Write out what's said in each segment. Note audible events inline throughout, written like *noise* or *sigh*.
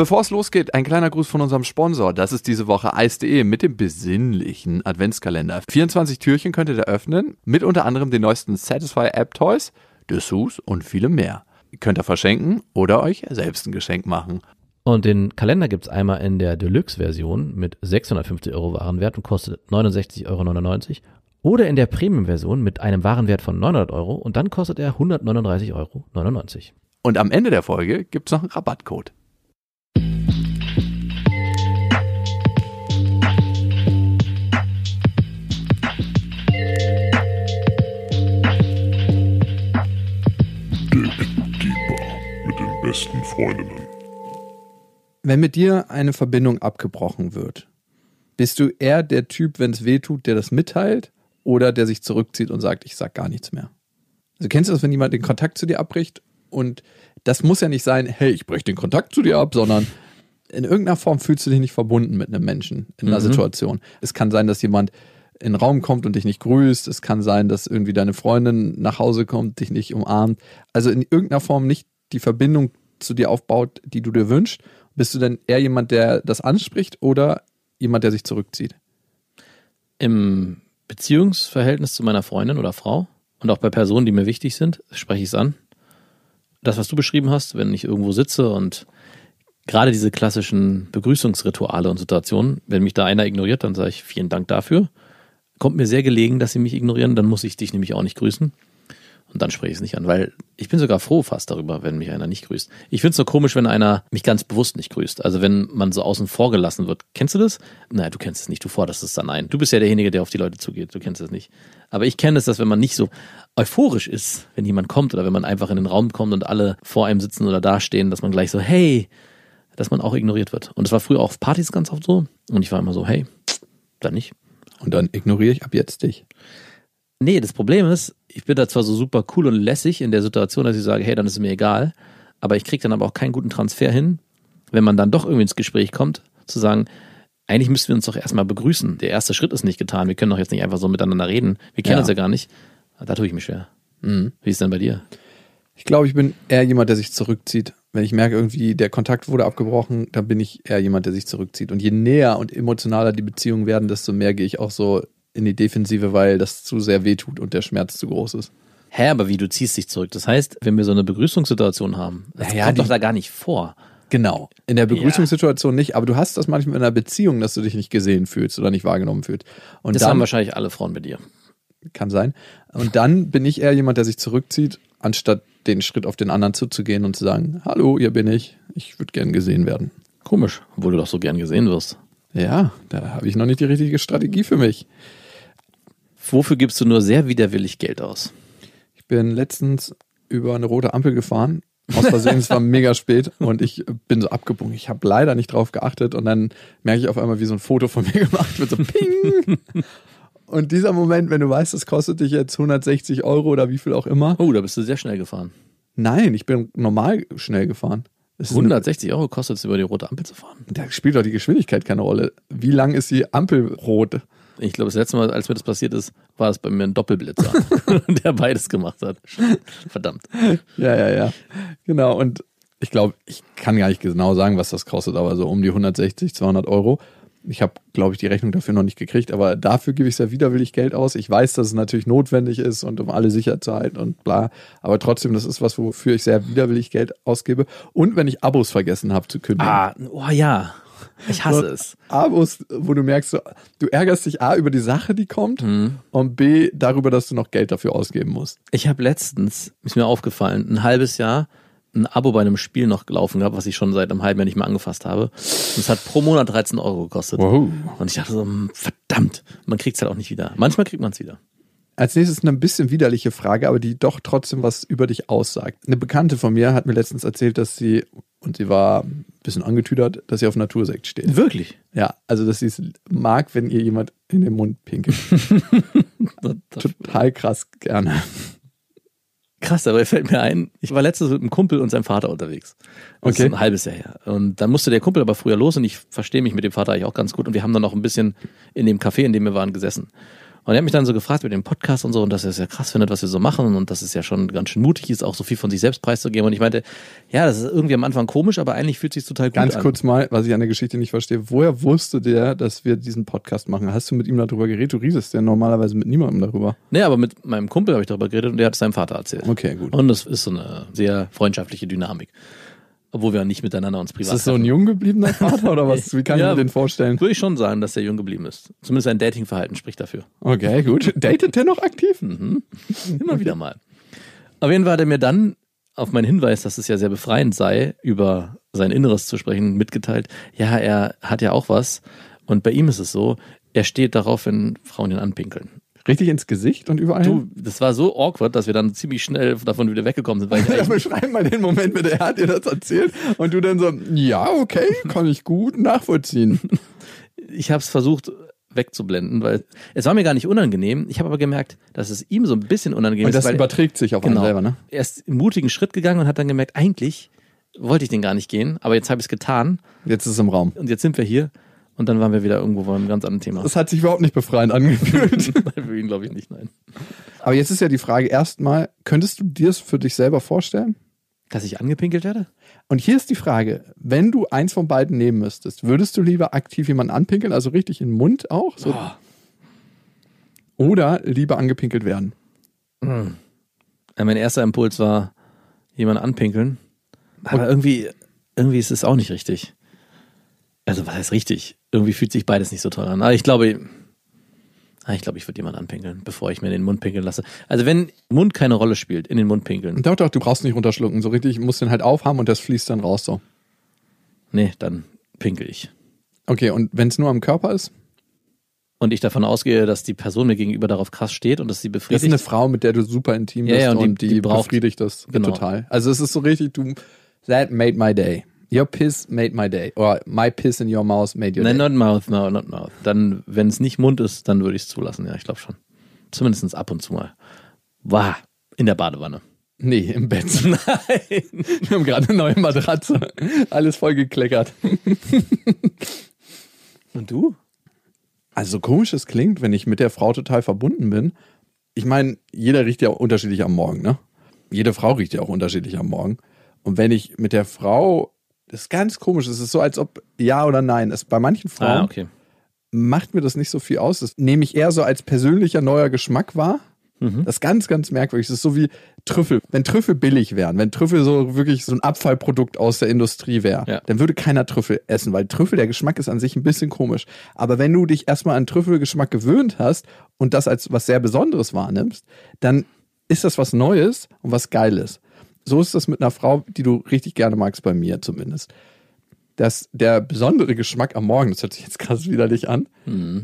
Bevor es losgeht, ein kleiner Gruß von unserem Sponsor. Das ist diese Woche Eis.de mit dem besinnlichen Adventskalender. 24 Türchen könnt ihr da öffnen, mit unter anderem den neuesten Satisfy App Toys, Dessous und viele mehr. Könnt ihr verschenken oder euch selbst ein Geschenk machen. Und den Kalender gibt's einmal in der Deluxe-Version mit 650 Euro Warenwert und kostet 69,99 Euro. Oder in der Premium-Version mit einem Warenwert von 900 Euro und dann kostet er 139,99 Euro. Und am Ende der Folge gibt's noch einen Rabattcode. Besten Freundinnen. Wenn mit dir eine Verbindung abgebrochen wird, bist du eher der Typ, wenn es weh tut, der das mitteilt oder der sich zurückzieht und sagt, ich sag gar nichts mehr? Also kennst du das, wenn jemand den Kontakt zu dir abbricht und das muss ja nicht sein, hey, ich breche den Kontakt zu dir ab, sondern in irgendeiner Form fühlst du dich nicht verbunden mit einem Menschen in einer Mhm. Situation. Es kann sein, dass jemand in den Raum kommt und dich nicht grüßt. Es kann sein, dass irgendwie deine Freundin nach Hause kommt, dich nicht umarmt. Also in irgendeiner Form nicht die Verbindung zu dir aufbaut, die du dir wünschst. Bist du denn eher jemand, der das anspricht oder jemand, der sich zurückzieht? Im Beziehungsverhältnis zu meiner Freundin oder Frau und auch bei Personen, die mir wichtig sind, spreche ich es an. Das, was du beschrieben hast, wenn ich irgendwo sitze und gerade diese klassischen Begrüßungsrituale und Situationen, wenn mich da einer ignoriert, dann sage ich vielen Dank dafür. Kommt mir sehr gelegen, dass sie mich ignorieren, dann muss ich dich nämlich auch nicht grüßen. Und dann spreche ich es nicht an, weil ich bin sogar froh fast darüber, wenn mich einer nicht grüßt. Ich finde es nur komisch, wenn einer mich ganz bewusst nicht grüßt. Also wenn man so außen vor gelassen wird. Kennst du das? Naja, du kennst es nicht, du forderst es dann ein. Du bist ja derjenige, der auf die Leute zugeht, du kennst es nicht. Aber ich kenne es, dass wenn man nicht so euphorisch ist, wenn jemand kommt oder wenn man einfach in den Raum kommt und alle vor einem sitzen oder dastehen, dass man gleich so, hey, dass man auch ignoriert wird. Und es war früher auch auf Partys ganz oft so. Und ich war immer so, hey, dann nicht. Und dann ignoriere ich ab jetzt dich. Nee, das Problem ist, ich bin da zwar so super cool und lässig in der Situation, dass ich sage, hey, dann ist es mir egal, aber ich kriege dann aber auch keinen guten Transfer hin, wenn man dann doch irgendwie ins Gespräch kommt, zu sagen, eigentlich müssten wir uns doch erstmal begrüßen. Der erste Schritt ist nicht getan. Wir können doch jetzt nicht einfach so miteinander reden. Wir kennen Ja. uns ja gar nicht. Da tue ich mich schwer. Mhm. Wie ist denn bei dir? Ich glaube, ich bin eher jemand, der sich zurückzieht. Wenn ich merke, irgendwie der Kontakt wurde abgebrochen, dann bin ich eher jemand, der sich zurückzieht. Und je näher und emotionaler die Beziehungen werden, desto mehr gehe ich auch so in die Defensive, weil das zu sehr wehtut und der Schmerz zu groß ist. Hä, aber wie, du ziehst dich zurück. Das heißt, wenn wir so eine Begrüßungssituation haben, das Naja, kommt die- doch da gar nicht vor. Genau. In der Begrüßungssituation nicht, aber du hast das manchmal in einer Beziehung, dass du dich nicht gesehen fühlst oder nicht wahrgenommen fühlst. Und Das dann haben wahrscheinlich alle Frauen bei dir. kann sein. Und dann bin ich eher jemand, der sich zurückzieht, anstatt den Schritt auf den anderen zuzugehen und zu sagen, hallo, hier bin ich, ich würde gern gesehen werden. Komisch, obwohl du doch so gern gesehen wirst. Ja, da habe ich noch nicht die richtige Strategie für mich. Wofür gibst du nur sehr widerwillig Geld aus? Ich bin letztens über eine rote Ampel gefahren. Aus Versehen, es war mega spät und ich bin so abgebogen. Ich habe leider nicht drauf geachtet und dann merke ich auf einmal, wie so ein Foto von mir *laughs* gemacht wird, so ping. Und dieser Moment, wenn du weißt, das kostet dich jetzt 160 Euro oder wie viel auch immer. Oh, da bist du sehr schnell gefahren. Nein, ich bin normal schnell gefahren. Eine- 160 Euro kostet es, über die rote Ampel zu fahren. Da spielt doch die Geschwindigkeit keine Rolle. Wie lang ist die Ampel rot? Ich glaube, das letzte Mal, als mir das passiert ist, war es bei mir ein Doppelblitzer, *laughs* *laughs* der beides gemacht hat. Verdammt. Ja, ja, ja. Genau. Und ich glaube, ich kann gar nicht genau sagen, was das kostet, aber so um die 160, 200 Euro. Ich habe, glaube ich, die Rechnung dafür noch nicht gekriegt, aber dafür gebe ich sehr widerwillig Geld aus. Ich weiß, dass es natürlich notwendig ist und um alle sicher zu halten und bla. Aber trotzdem, das ist was, wofür ich sehr widerwillig Geld ausgebe. Und wenn ich Abos vergessen habe zu kündigen. Ah, oh ja. Ich hasse So es. Abos, wo du merkst, so, du ärgerst dich A über die Sache, die kommt, und B darüber, dass du noch Geld dafür ausgeben musst. Ich habe letztens, ist mir aufgefallen, ein halbes Jahr ein Abo bei einem Spiel noch gelaufen gehabt, was ich schon seit einem halben Jahr nicht mehr angefasst habe. Und es hat pro Monat 13 Euro gekostet. Wow. Und ich dachte so, hm, verdammt, man kriegt es halt auch nicht wieder. Manchmal kriegt man es wieder. Als nächstes eine ein bisschen widerliche Frage, aber die doch trotzdem was über dich aussagt. Eine Bekannte von mir hat mir letztens erzählt, dass sie, und sie war ein bisschen angetüdert, dass sie auf Natursekt steht. Wirklich? Ja, also dass sie es mag, wenn ihr jemand in den Mund pinkelt. *laughs* Total krass gerne. Krass, aber fällt mir ein, ich war letztens mit einem Kumpel und seinem Vater unterwegs. Das Okay. ist ein halbes Jahr her. Und dann musste der Kumpel aber früher los und ich verstehe mich mit dem Vater eigentlich auch ganz gut. Und wir haben dann noch ein bisschen in dem Café, in dem wir waren, gesessen. Und er hat mich dann so gefragt mit dem Podcast und so und dass er es ja krass findet, was wir so machen und dass es ja schon ganz schön mutig ist, auch so viel von sich selbst preiszugeben. Und ich meinte, ja, das ist irgendwie am Anfang komisch, aber eigentlich fühlt sich total gut Ganz an. kurz mal, was ich an der Geschichte nicht verstehe. Woher wusste der, dass wir diesen Podcast machen? Hast du mit ihm darüber geredet? Du redest ja normalerweise mit niemandem darüber. Nee, aber mit meinem Kumpel habe ich darüber geredet und der hat es seinem Vater erzählt. Okay, gut. Und das ist so eine sehr freundschaftliche Dynamik. Obwohl wir nicht miteinander uns privat Ist das so ein jung gebliebener *laughs* Vater oder was? Wie kann ich Ja. mir den vorstellen? Würde ich schon sagen, dass der jung geblieben ist. Zumindest sein Datingverhalten spricht dafür. Okay, gut. *laughs* Datet der noch aktiv? *laughs* Immer wieder mal. Auf jeden Fall hat er mir dann auf meinen Hinweis, dass es ja sehr befreiend sei, über sein Inneres zu sprechen, mitgeteilt, ja, er hat ja auch was. Und bei ihm ist es so, er steht darauf, wenn Frauen ihn anpinkeln. Richtig ins Gesicht und überall? Du, das war so awkward, dass wir dann ziemlich schnell davon wieder weggekommen sind, weil ich Ja, beschreib mal den Moment bitte. Er hat dir das erzählt und du dann so, ja, okay, kann ich gut nachvollziehen. ich habe es versucht wegzublenden, weil es war mir gar nicht unangenehm. Ich habe aber gemerkt, dass es ihm so ein bisschen unangenehm Und ist. das weil überträgt sich auf einen genau, selber, ne? Er ist einen mutigen Schritt gegangen und hat dann gemerkt, eigentlich wollte ich den gar nicht gehen, aber jetzt habe ich es getan Jetzt ist es im Raum. und jetzt sind wir hier und dann waren wir wieder irgendwo bei einem ganz anderen Thema. Das hat sich überhaupt nicht befreiend angefühlt. *laughs* Für ihn glaube ich nicht, nein. Aber jetzt ist ja die Frage erstmal, könntest du dir es für dich selber vorstellen? Dass ich angepinkelt werde? Und hier ist die Frage, wenn du eins von beiden nehmen müsstest, würdest du lieber aktiv jemanden anpinkeln, also richtig in den Mund auch? So, Oh. Oder lieber angepinkelt werden? Ja, mein erster Impuls war, jemanden anpinkeln. Aber irgendwie, irgendwie ist es auch nicht richtig. Also, was heißt richtig? Irgendwie fühlt sich beides nicht so toll an. Aber ich glaube, ah, ich glaube, ich würde jemanden anpinkeln, bevor ich mir in den Mund pinkeln lasse. Also, wenn Mund keine Rolle spielt, in den Mund pinkeln, Doch, doch, du brauchst nicht runterschlucken. So richtig, du musst den halt aufhaben und das fließt dann raus so. nee, dann pinkel ich. Okay, und wenn es nur am Körper ist? Und ich davon ausgehe, dass die Person mir gegenüber darauf krass steht und dass sie Das ist befriedigt. eine Frau, mit der du super intim Ja, bist ja, und und, die- die, die braucht- befriedigt das Genau. total. Also es ist so richtig, du, that made my day. Your piss made my day. Or my piss in your mouth made your Nein, day. not mouth, no, not mouth. Dann, wenn es nicht Mund ist, dann würde ich es zulassen. Ja, ich glaube schon. Zumindest ab und zu mal. Wow, in der Badewanne. Nee, im Bett. *laughs* *laughs* Nein. Wir haben gerade eine neue Matratze. Alles voll gekleckert. Und du? Also so komisch es klingt, wenn ich mit der Frau total verbunden bin. Ich meine, jeder riecht ja unterschiedlich am Morgen, ne? Jede Frau riecht ja auch unterschiedlich am Morgen. Und wenn ich mit der Frau, das ist ganz komisch, es ist so, als ob ja oder nein. Es, bei manchen Frauen Ah, okay. macht mir das nicht so viel aus. Das nehme ich eher so als persönlicher neuer Geschmack wahr. Das ist ganz, ganz merkwürdig. Das ist so wie Trüffel. Wenn Trüffel billig wären, wenn Trüffel so wirklich so ein Abfallprodukt aus der Industrie wäre, Ja. dann würde keiner Trüffel essen, weil Trüffel, der Geschmack ist an sich ein bisschen komisch. Aber wenn du dich erstmal an Trüffelgeschmack gewöhnt hast und das als was sehr Besonderes wahrnimmst, dann ist das was Neues und was Geiles. So ist das mit einer Frau, die du richtig gerne magst, bei mir zumindest dass der besondere Geschmack am Morgen, das hört sich jetzt krass widerlich an,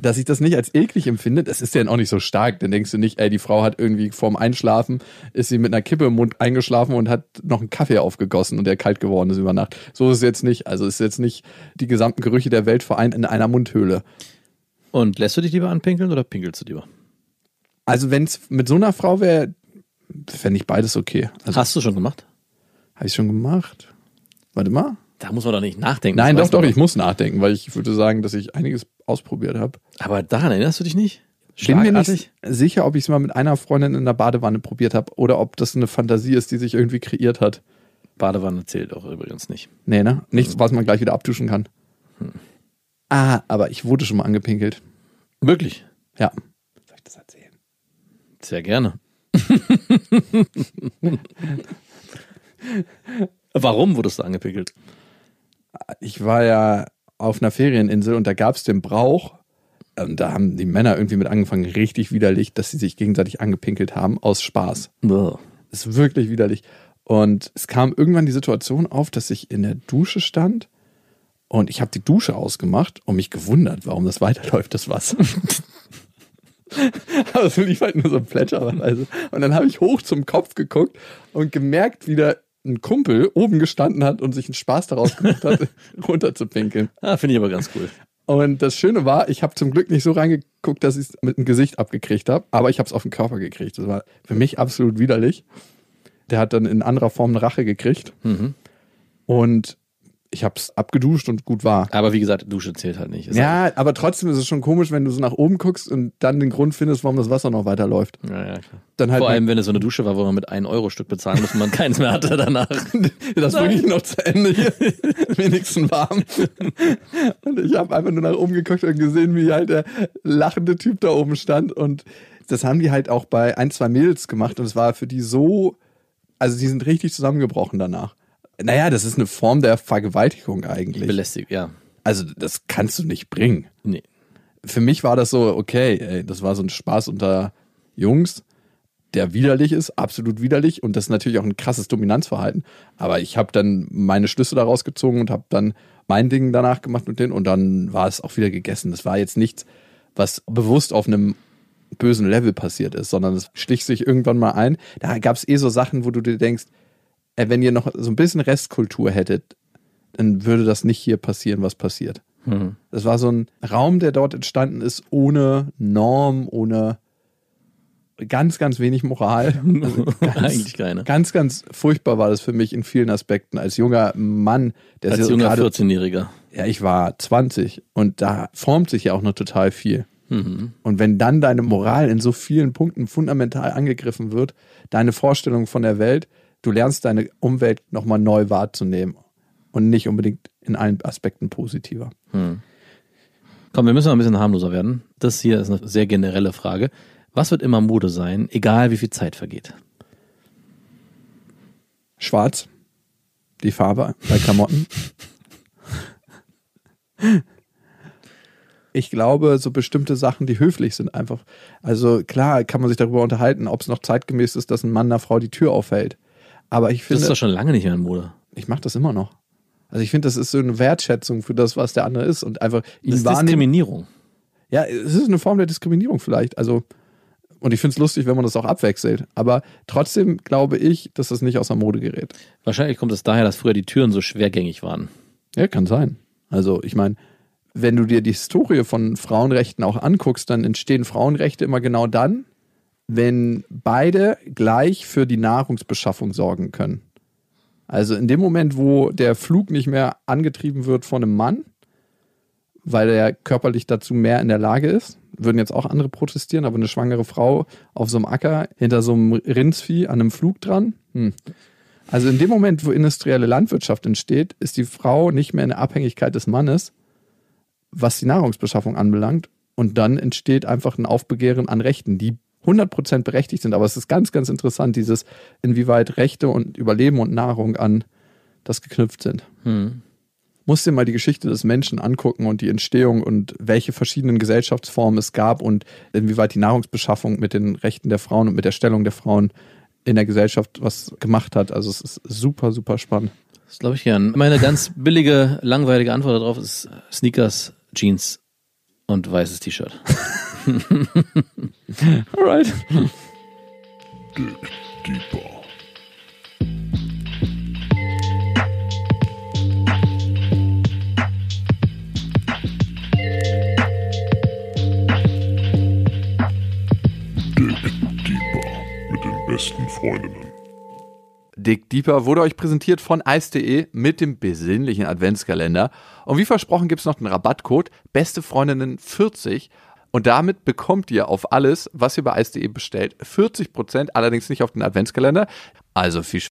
dass ich das nicht als eklig empfinde, das ist ja auch nicht so stark. Dann denkst du nicht, ey, die Frau hat irgendwie vorm Einschlafen, ist sie mit einer Kippe im Mund eingeschlafen und hat noch einen Kaffee aufgegossen und der kalt geworden ist über Nacht. So ist es jetzt nicht. Also ist jetzt nicht die gesamten Gerüche der Welt vereint in einer Mundhöhle. Und lässt du dich lieber anpinkeln oder pinkelst du lieber? Also wenn es mit so einer Frau wäre, fände ich beides okay. Also Hast du schon gemacht? habe ich schon gemacht. Warte mal. Da muss man doch nicht nachdenken. Nein, doch, doch, ich muss nachdenken, weil ich würde sagen, dass ich einiges ausprobiert habe. Aber daran erinnerst du dich nicht? bin mir nicht sicher, ob ich es mal mit einer Freundin in der Badewanne probiert habe oder ob das eine Fantasie ist, die sich irgendwie kreiert hat. Badewanne zählt auch übrigens nicht. Nee, ne? Nichts, was man gleich wieder abduschen kann. Ah, aber ich wurde schon mal angepinkelt. Wirklich? Ja. Soll ich das erzählen? Sehr gerne. *laughs* Warum wurdest du angepinkelt? Ich war ja auf einer Ferieninsel und da gab es den Brauch, und da haben die Männer irgendwie mit angefangen, richtig widerlich, dass sie sich gegenseitig angepinkelt haben, aus Spaß. Boah. ist wirklich widerlich. Und es kam irgendwann die Situation auf, dass ich in der Dusche stand und ich habe die Dusche ausgemacht und mich gewundert, warum das weiterläuft, das Wasser. *laughs* Aber es *laughs* lief halt nur so plätscherweise. Und dann habe ich hoch zum Kopf geguckt und gemerkt, wie da ein Kumpel oben gestanden hat und sich einen Spaß daraus gemacht hat, *laughs* runterzupinkeln. Ah, finde ich aber ganz cool. Und das Schöne war, ich habe zum Glück nicht so reingeguckt, dass ich es mit dem Gesicht abgekriegt habe, aber ich habe es auf den Körper gekriegt. Das war für mich absolut widerlich. Der hat dann in anderer Form eine Rache gekriegt. Und ich habe es abgeduscht und gut war. Aber wie gesagt, Dusche zählt halt nicht. Ist Ja, aber trotzdem ist es schon komisch, wenn du so nach oben guckst und dann den Grund findest, warum das Wasser noch weiterläuft. Halt, ja, ja, klar. Dann halt Vor allem, wenn es so eine Dusche war, wo man mit 1 Euro Stück bezahlen muss und man keins mehr hatte danach. *laughs* das bringe ich noch zu Ende hier. *laughs* Wenigstens warm. Und ich habe einfach nur nach oben geguckt und gesehen, wie halt der lachende Typ da oben stand. Und das haben die halt auch bei ein, zwei Mädels gemacht. Und es war für die so, also die sind richtig zusammengebrochen danach. Naja, das ist eine Form der Vergewaltigung eigentlich. Belästigt, ja. Also das kannst du nicht bringen. Nee. Für mich war das so, okay, ey, das war so ein Spaß unter Jungs, der widerlich ist, absolut widerlich. Und das ist natürlich auch ein krasses Dominanzverhalten. Aber ich habe dann meine Schlüsse daraus gezogen und habe dann mein Ding danach gemacht mit denen und dann war es auch wieder gegessen. Das war jetzt nichts, was bewusst auf einem bösen Level passiert ist, sondern es schlich sich irgendwann mal ein. Da gab es eh so Sachen, wo du dir denkst, wenn ihr noch so ein bisschen Restkultur hättet, dann würde das nicht hier passieren, was passiert. Hm. Das war so ein Raum, der dort entstanden ist, ohne Norm, ohne ganz, ganz wenig Moral. *laughs* Also ganz, Eigentlich keine. Ganz, ganz furchtbar war das für mich in vielen Aspekten. Als junger Mann, der Als junger gerade, 14-Jähriger. ja, ich war 20 und da formt sich ja auch noch total viel. Mhm. Und wenn dann deine Moral in so vielen Punkten fundamental angegriffen wird, deine Vorstellung von der Welt, du lernst deine Umwelt nochmal neu wahrzunehmen und nicht unbedingt in allen Aspekten positiver. Komm, wir müssen mal ein bisschen harmloser werden. Das hier ist eine sehr generelle Frage. Was wird immer Mode sein, egal wie viel Zeit vergeht? Schwarz, die Farbe bei Klamotten. Ich glaube, so bestimmte Sachen, die höflich sind, einfach. Also klar kann man sich darüber unterhalten, ob es noch zeitgemäß ist, dass ein Mann einer Frau die Tür aufhält. Aber ich Das finde, ist doch schon lange nicht mehr in Mode. ich mache das immer noch. Also ich finde, das ist so eine Wertschätzung für das, was der andere ist und einfach Das ihn ist wahrnehmen. Diskriminierung. Ja, es ist eine Form der Diskriminierung vielleicht. Also, und ich finde es lustig, wenn man das auch abwechselt. Aber trotzdem glaube ich, dass das nicht aus der Mode gerät. Wahrscheinlich kommt es daher, dass früher die Türen so schwergängig waren. Ja, kann sein. Also, ich meine, wenn du dir die Historie von Frauenrechten auch anguckst, dann entstehen Frauenrechte immer genau dann, wenn beide gleich für die Nahrungsbeschaffung sorgen können. Also in dem Moment, wo der Flug nicht mehr angetrieben wird von einem Mann, weil er körperlich dazu mehr in der Lage ist, würden jetzt auch andere protestieren, aber eine schwangere Frau auf so einem Acker hinter so einem Rindsvieh an einem Flug dran. Hm. Also in dem Moment, wo industrielle Landwirtschaft entsteht, ist die Frau nicht mehr in der Abhängigkeit des Mannes, was die Nahrungsbeschaffung anbelangt. Und dann entsteht einfach ein Aufbegehren an Rechten, die 100% berechtigt sind. Aber es ist ganz, ganz interessant, dieses, inwieweit Rechte und Überleben und Nahrung an das geknüpft sind. Hm. Musst dir mal die Geschichte des Menschen angucken und die Entstehung und welche verschiedenen Gesellschaftsformen es gab und inwieweit die Nahrungsbeschaffung mit den Rechten der Frauen und mit der Stellung der Frauen in der Gesellschaft was gemacht hat. Also es ist super, super spannend. Das glaube ich gern. Meine ganz billige, langweilige Antwort darauf ist Sneakers, Jeans und weißes T-Shirt. *laughs* *laughs* Alright. Dick Deeper. Dick Deeper mit den besten Freundinnen. Dick Deeper wurde euch präsentiert von Eis.de mit dem besinnlichen Adventskalender. Und wie versprochen gibt es noch den Rabattcode Beste Freundinnen 40. Und damit bekommt ihr auf alles, was ihr bei Eis.de bestellt, 40%, allerdings nicht auf den Adventskalender. Also viel Spaß.